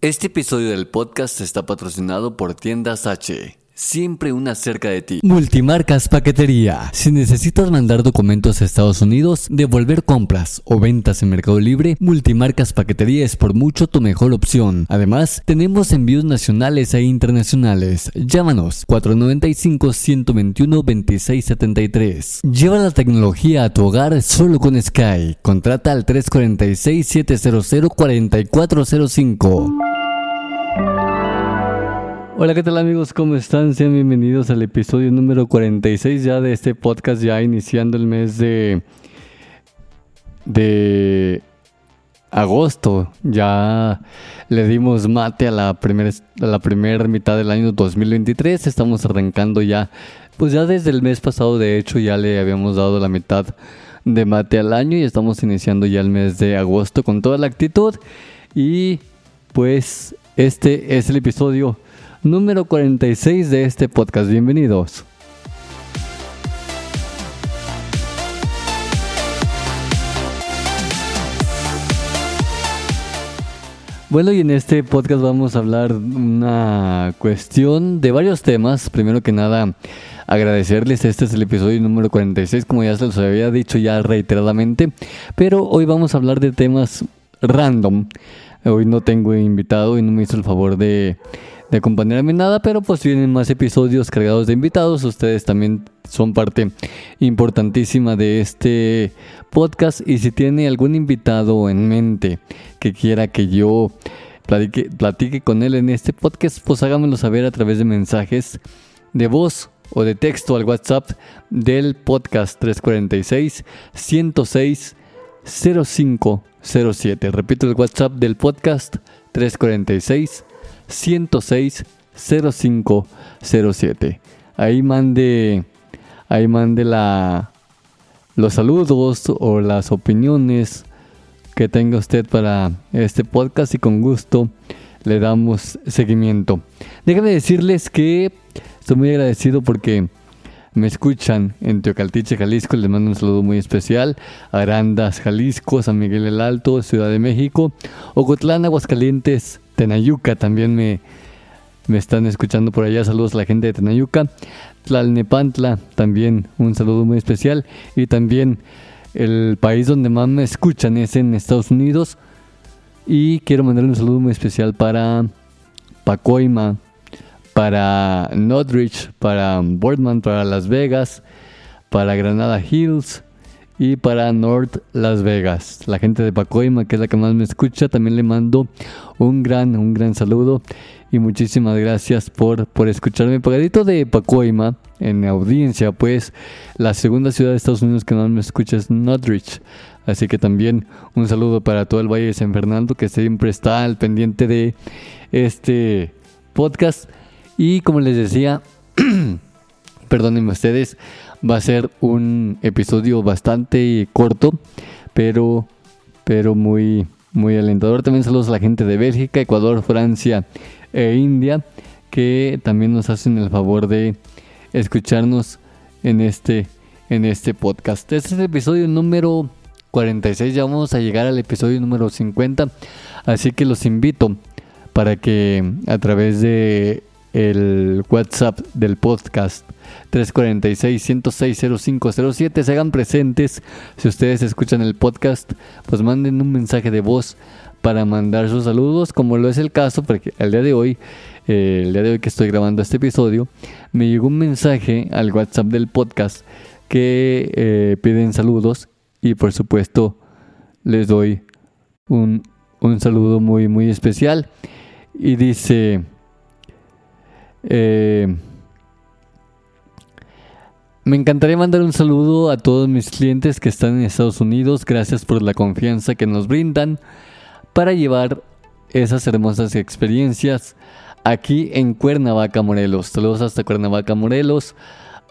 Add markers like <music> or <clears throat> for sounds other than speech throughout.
Este episodio del podcast está patrocinado por Tiendas H. Siempre una cerca de ti. Multimarcas Paquetería. Si necesitas mandar documentos a Estados Unidos, devolver compras o ventas en Mercado Libre, Multimarcas Paquetería es por mucho tu mejor opción. Además, tenemos envíos nacionales e internacionales. Llámanos 495-121-2673. Lleva la tecnología a tu hogar solo con Sky. Contrata al 346-700-4405. Hola, ¿qué tal amigos? ¿Cómo están? Sean bienvenidos al episodio número 46 ya de este podcast, ya iniciando el mes de, de agosto. Ya le dimos mate a la primera la primera mitad del año 2023. Estamos arrancando ya, pues ya desde el mes pasado, de hecho, ya le habíamos dado la mitad de mate al año y estamos iniciando ya el mes de agosto con toda la actitud. Y pues este es el episodio número 46 de este podcast. Bienvenidos. Bueno, y en este podcast vamos a hablar una cuestión de varios temas. Primero que nada, agradecerles. Este es el episodio número 46, como ya se los había dicho ya reiteradamente. Pero hoy vamos a hablar de temas random. Hoy no tengo invitado y no me hizo el favor de, acompañarme en nada, pero pues vienen más episodios cargados de invitados. Ustedes también son parte importantísima de este podcast y si tiene algún invitado en mente que quiera que yo platique, platique con él en este podcast, pues háganmelo saber a través de mensajes de voz o de texto al WhatsApp del podcast 346 106 0507. Repito el WhatsApp del podcast 346 106 0507. Ahí mande ahí mande la los saludos o las opiniones que tenga usted para este podcast y con gusto le damos seguimiento. Déjame decirles que estoy muy agradecido porque me escuchan en Teocaltiche, Jalisco. Les mando un saludo muy especial. Arandas, Jalisco, San Miguel el Alto, Ciudad de México, Ocotlán, Aguascalientes, Tenayuca también me, me están escuchando por allá. Saludos a la gente de Tenayuca. Tlalnepantla también un saludo muy especial. Y también el país donde más me escuchan es en Estados Unidos. Y quiero mandar un saludo muy especial para Pacoima, para Northridge, para Boardman, para Las Vegas, para Granada Hills y para North Las Vegas. La gente de Pacoima, que es la que más me escucha, también le mando un gran, un gran saludo y muchísimas gracias por, por escucharme. Pagadito de Pacoima, en audiencia, pues la segunda ciudad de Estados Unidos que más me escucha es Northridge. Así que también un saludo para todo el Valle de San Fernando que siempre está al pendiente de este podcast. Y como les decía, <clears throat> perdónenme ustedes, Va a ser un episodio bastante corto, pero, pero muy, muy alentador. También saludos a la gente de Bélgica, Ecuador, Francia e India, que también nos hacen el favor de escucharnos en este, en este podcast. Este es el episodio número 46, ya vamos a llegar al episodio número 50, así que los invito para que a través de el WhatsApp del podcast 346-106-0507 se hagan presentes. Si ustedes escuchan el podcast, pues manden un mensaje de voz para mandar sus saludos, como lo es el caso, porque el día de hoy, eh, el día de hoy que estoy grabando este episodio, me llegó un mensaje al WhatsApp del podcast que eh, piden saludos y por supuesto les doy un, un saludo muy muy especial y dice eh, me encantaría mandar un saludo a todos mis clientes que están en Estados Unidos. Gracias por la confianza que nos brindan para llevar esas hermosas experiencias aquí en Cuernavaca, Morelos. Saludos hasta Cuernavaca, Morelos,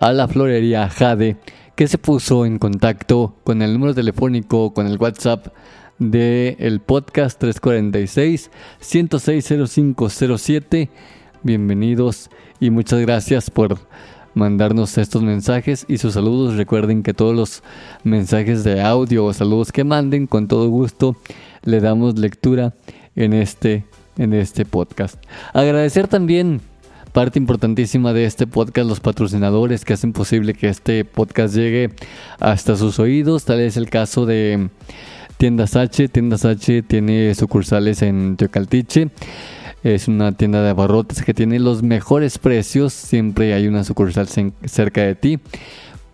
a la florería Jade, que se puso en contacto con el número telefónico, con el WhatsApp del el podcast 346 106 Bienvenidos y muchas gracias por mandarnos estos mensajes y sus saludos. Recuerden que todos los mensajes de audio o saludos que manden, con todo gusto le damos lectura en este, en este podcast. Agradecer también parte importantísima de este podcast, los patrocinadores que hacen posible que este podcast llegue hasta sus oídos. Tal es el caso de Tiendas H. Tiendas H tiene sucursales en Teocaltiche. Es una tienda de abarrotes que tiene los mejores precios. Siempre hay una sucursal cerca de ti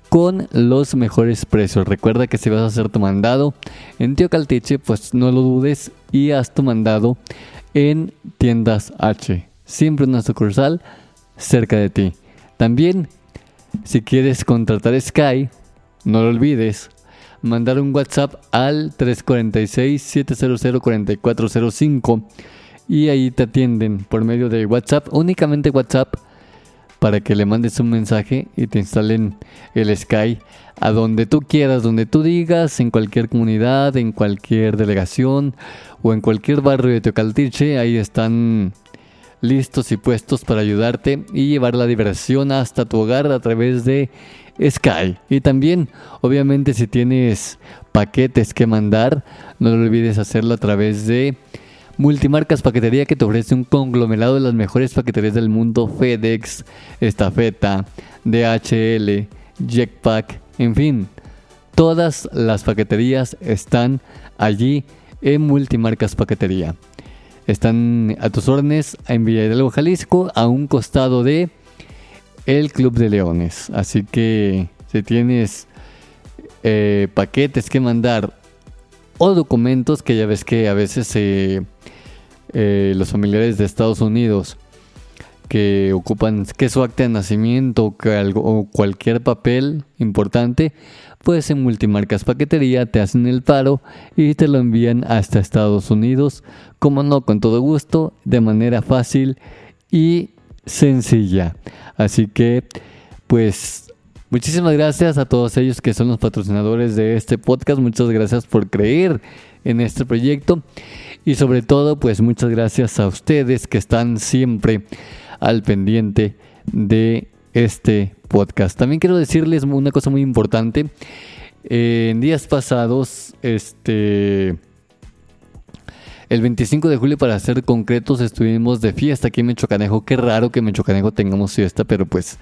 con los mejores precios. Recuerda que si vas a hacer tu mandado en Tío Caltiche, pues no lo dudes y haz tu mandado en Tiendas H. Siempre una sucursal cerca de ti. También, si quieres contratar Sky, no lo olvides, mandar un WhatsApp al 346-700-4405 y ahí te atienden por medio de WhatsApp, únicamente WhatsApp, para que le mandes un mensaje y te instalen el Sky a donde tú quieras, donde tú digas, en cualquier comunidad, en cualquier delegación o en cualquier barrio de Teocaltiche, ahí están listos y puestos para ayudarte y llevar la diversión hasta tu hogar a través de Sky. Y también, obviamente, si tienes paquetes que mandar, no lo olvides hacerlo a través de Multimarcas Paquetería que te ofrece un conglomerado de las mejores paqueterías del mundo, FedEx, Estafeta, DHL, Jetpack, en fin, todas las paqueterías están allí en Multimarcas Paquetería. Están a tus órdenes en Villa Hidalgo, Jalisco, a un costado de el Club de Leones. Así que si tienes eh, paquetes que mandar o documentos que ya ves que a veces eh, eh, los familiares de Estados Unidos que ocupan que su acta de nacimiento o cualquier papel importante, pues en Multimarcas Paquetería te hacen el paro y te lo envían hasta Estados Unidos, como no, con todo gusto, de manera fácil y sencilla. Así que, pues Muchísimas gracias a todos ellos que son los patrocinadores de este podcast. Muchas gracias por creer en este proyecto. Y sobre todo, pues muchas gracias a ustedes que están siempre al pendiente de este podcast. También quiero decirles una cosa muy importante. en días pasados, este... El 25 de julio, para ser concretos, estuvimos de fiesta aquí en Mechocanejo. Qué raro que en Mechocanejo tengamos fiesta, pero pues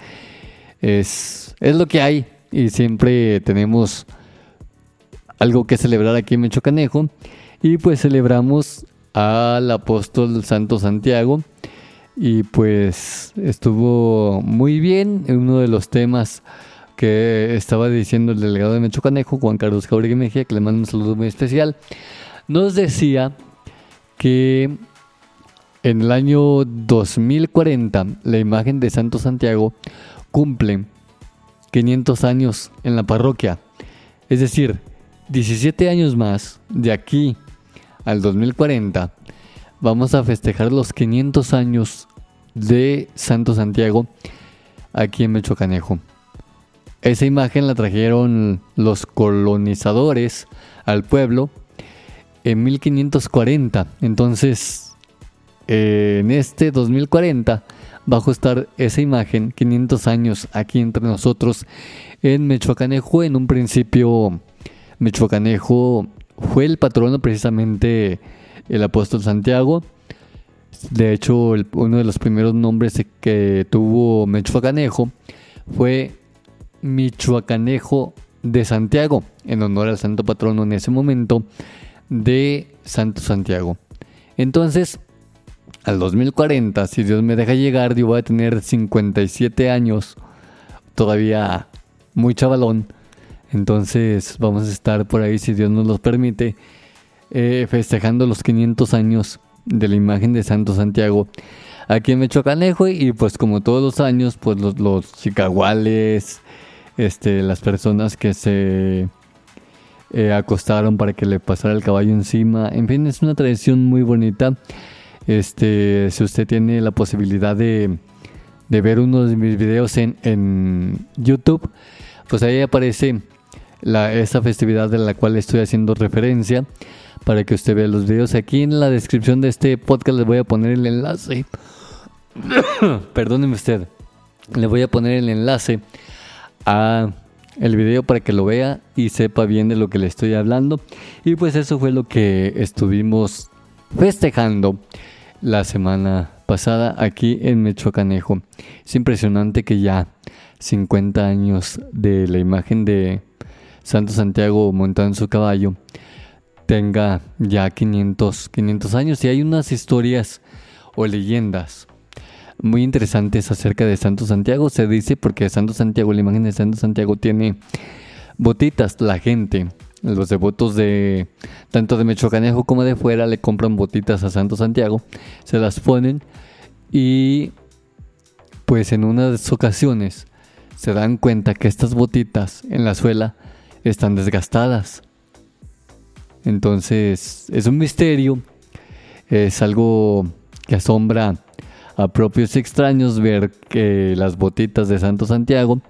es, es lo que hay y siempre tenemos algo que celebrar aquí en Mechocanejo y pues celebramos al apóstol Santo Santiago. Y pues estuvo muy bien. Uno de los temas que estaba diciendo el delegado de Mechocanejo Juan Carlos Jauregui Mejía que le mando un saludo muy especial nos decía que en el año 2040 la imagen de Santo Santiago cumplen 500 años en la parroquia. Es decir, 17 años más de aquí al 2040 vamos a festejar los 500 años de Santo Santiago aquí en Mechocanejo. esa imagen la trajeron los colonizadores al pueblo en 1540. Entonces, en este 2040 va a estar esa imagen 500 años aquí entre nosotros en Mechoacanejo. En un principio, Mechoacanejo fue el patrono precisamente el apóstol Santiago. De hecho, uno de los primeros nombres que tuvo Mechoacanejo fue Michoacanejo de Santiago, en honor al santo patrono en ese momento de Santo Santiago. Entonces, al 2040, si Dios me deja llegar, yo voy a tener 57 años, todavía muy chavalón. Entonces vamos a estar por ahí, si Dios nos los permite, eh, festejando los 500 años de la imagen de Santo Santiago aquí en Mechoacanejo y pues como todos los años, pues los, los chicaguales, este, las personas que se eh, acostaron para que le pasara el caballo encima, en fin, es una tradición muy bonita. Este, si usted tiene la posibilidad de, ver uno de mis videos en, YouTube, pues ahí aparece la, festividad de la cual estoy haciendo referencia para que usted vea los videos. Aquí en la descripción de este podcast le voy a poner el enlace. <coughs> Perdóneme usted. Le voy a poner el enlace a el video para que lo vea y sepa bien de lo que le estoy hablando. Y pues eso fue lo que estuvimos festejando la semana pasada aquí en Mechoacanejo. Es impresionante que ya 50 años de la imagen de Santo Santiago montado en su caballo tenga ya 500, 500 años y hay unas historias o leyendas muy interesantes acerca de Santo Santiago. Se dice porque Santo Santiago, la imagen de Santo Santiago tiene botitas. La gente los devotos de tanto de Mechocanejo como de fuera le compran botitas a Santo Santiago, se las ponen y pues en unas ocasiones se dan cuenta que estas botitas en la suela están desgastadas. Entonces es un misterio, es algo que asombra a propios extraños ver que las botitas de Santo Santiago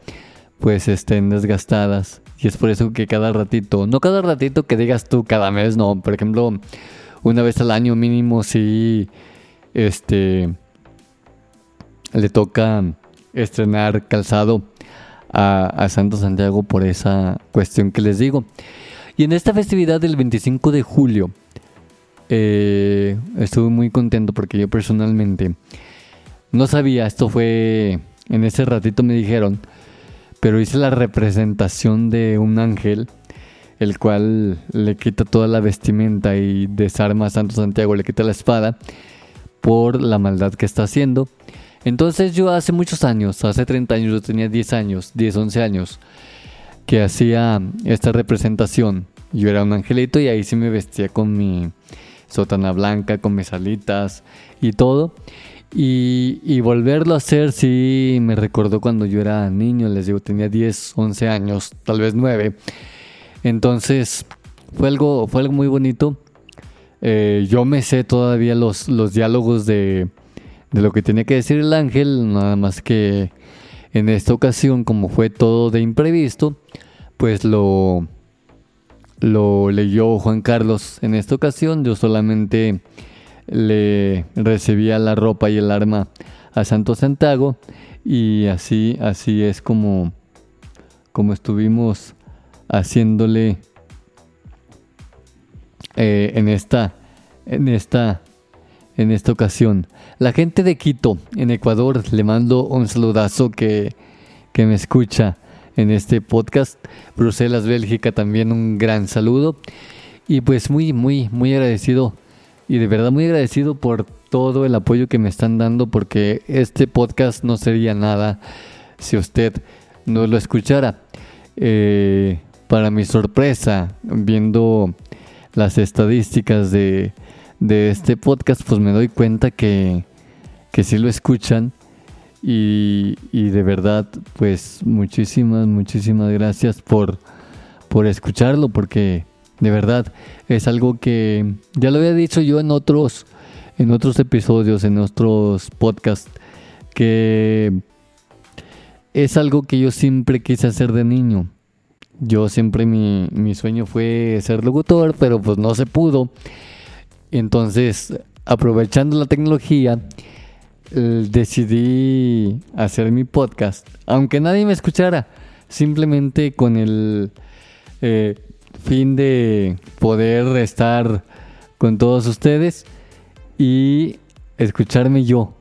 pues estén desgastadas y es por eso que cada ratito, no cada ratito que digas tú cada mes, no, por ejemplo, una vez al año mínimo si este le toca estrenar calzado a, Santo Santiago por esa cuestión que les digo. Y en esta festividad del 25 de julio eh, estuve muy contento porque yo personalmente no sabía, esto fue en ese ratito me dijeron pero hice la representación de un ángel, el cual le quita toda la vestimenta y desarma a Santo Santiago, le quita la espada por la maldad que está haciendo. Entonces yo hace muchos años, hace 30 años, yo tenía 10 años, 10, 11 años, que hacía esta representación. Yo era un angelito y ahí sí me vestía con mi sotana blanca, con mis alitas y todo. Y, volverlo a hacer sí me recordó cuando yo era niño, les digo, tenía 10, 11 años, tal vez 9. Entonces fue algo, fue algo muy bonito. Eh, yo me sé todavía los, los diálogos de, de lo que tenía que decir el ángel, nada más que en esta ocasión, como fue todo de imprevisto, pues lo, lo leyó Juan Carlos en esta ocasión. Yo solamente le recibía la ropa y el arma a Santo Santiago y así así es como como estuvimos haciéndole eh, en esta en esta en esta ocasión. La gente de Quito en Ecuador le mando un saludazo que, que me escucha en este podcast. Bruselas Bélgica también un gran saludo. Y pues muy muy muy agradecido y de verdad muy agradecido por todo el apoyo que me están dando porque este podcast no sería nada si usted no lo escuchara. Eh, para mi sorpresa, viendo las estadísticas de, de, este podcast, pues me doy cuenta que, que sí lo escuchan. Y, y, de verdad, pues muchísimas, muchísimas gracias por, por escucharlo, porque de verdad, es algo que ya lo había dicho yo en otros, en otros episodios, en otros podcasts, que es algo que yo siempre quise hacer de niño. Yo siempre mi, mi sueño fue ser locutor, pero pues no se pudo. Entonces, aprovechando la tecnología, decidí hacer mi podcast, aunque nadie me escuchara, simplemente con el eh, fin de poder estar con todos ustedes y escucharme yo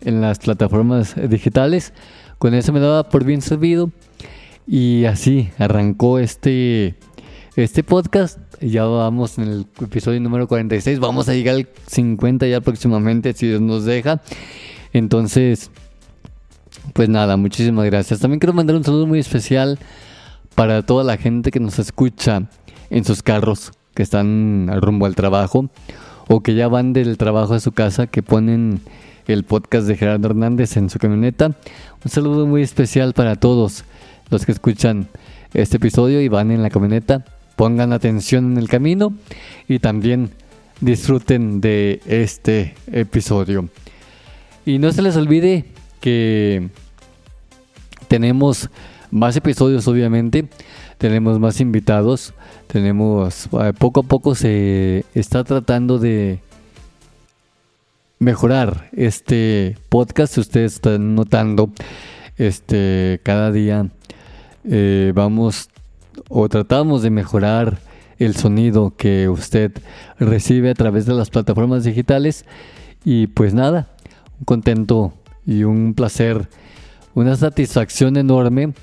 en las plataformas digitales. Con eso me daba por bien servido y así arrancó este, este podcast. Ya vamos en el episodio número 46. Vamos a llegar al 50 ya próximamente, si Dios nos deja. Entonces, pues nada, muchísimas gracias. También quiero mandar un saludo muy especial para toda la gente que nos escucha en sus carros, que están rumbo al trabajo o que ya van del trabajo a su casa, que ponen el podcast de Gerardo Hernández en su camioneta. Un saludo muy especial para todos los que escuchan este episodio y van en la camioneta. Pongan atención en el camino y también disfruten de este episodio. Y no se les olvide que tenemos más episodios obviamente, tenemos más invitados, tenemos eh, poco a poco se está tratando de mejorar este podcast, ustedes están notando este cada día eh, vamos o tratamos de mejorar el sonido que usted recibe a través de las plataformas digitales. Y pues nada, un contento y un placer, una satisfacción enorme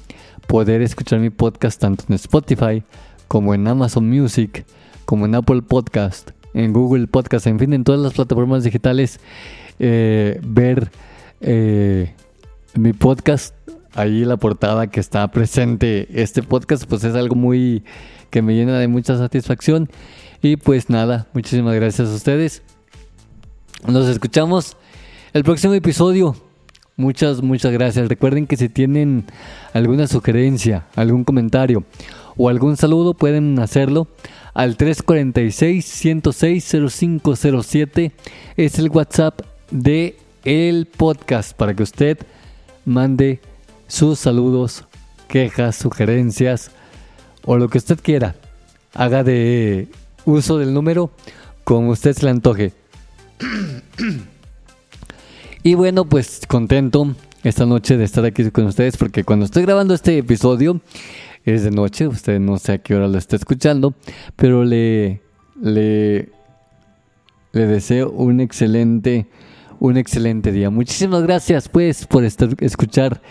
poder escuchar mi podcast tanto en Spotify como en Amazon Music, como en Apple Podcast, en Google Podcast, en fin, en todas las plataformas digitales, eh, ver eh, mi podcast, ahí la portada que está presente este podcast, pues es algo muy que me llena de mucha satisfacción. Y pues nada, muchísimas gracias a ustedes. Nos escuchamos el próximo episodio. Muchas, muchas gracias. Recuerden que si tienen alguna sugerencia, algún comentario o algún saludo, pueden hacerlo al 346-106-0507. Es el WhatsApp de el podcast para que usted mande sus saludos, quejas, sugerencias o lo que usted quiera. Haga de uso del número como usted se le antoje. Y bueno, pues contento esta noche de estar aquí con ustedes porque cuando estoy grabando este episodio es de noche, usted no sé a qué hora lo está escuchando, pero le, le, le deseo un excelente, un excelente día. Muchísimas gracias pues por estar, escuchar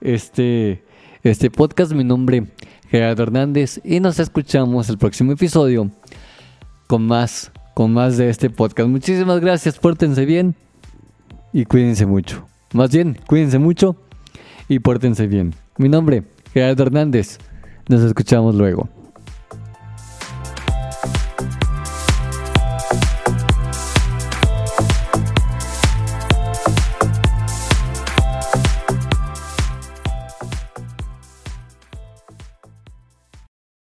este, este podcast. Mi nombre Gerardo Hernández y nos escuchamos el próximo episodio con más, con más de este podcast. Muchísimas gracias, pórtense bien y cuídense mucho. Más bien, cuídense mucho y pórtense bien. Mi nombre, Gerardo Hernández. Nos escuchamos luego.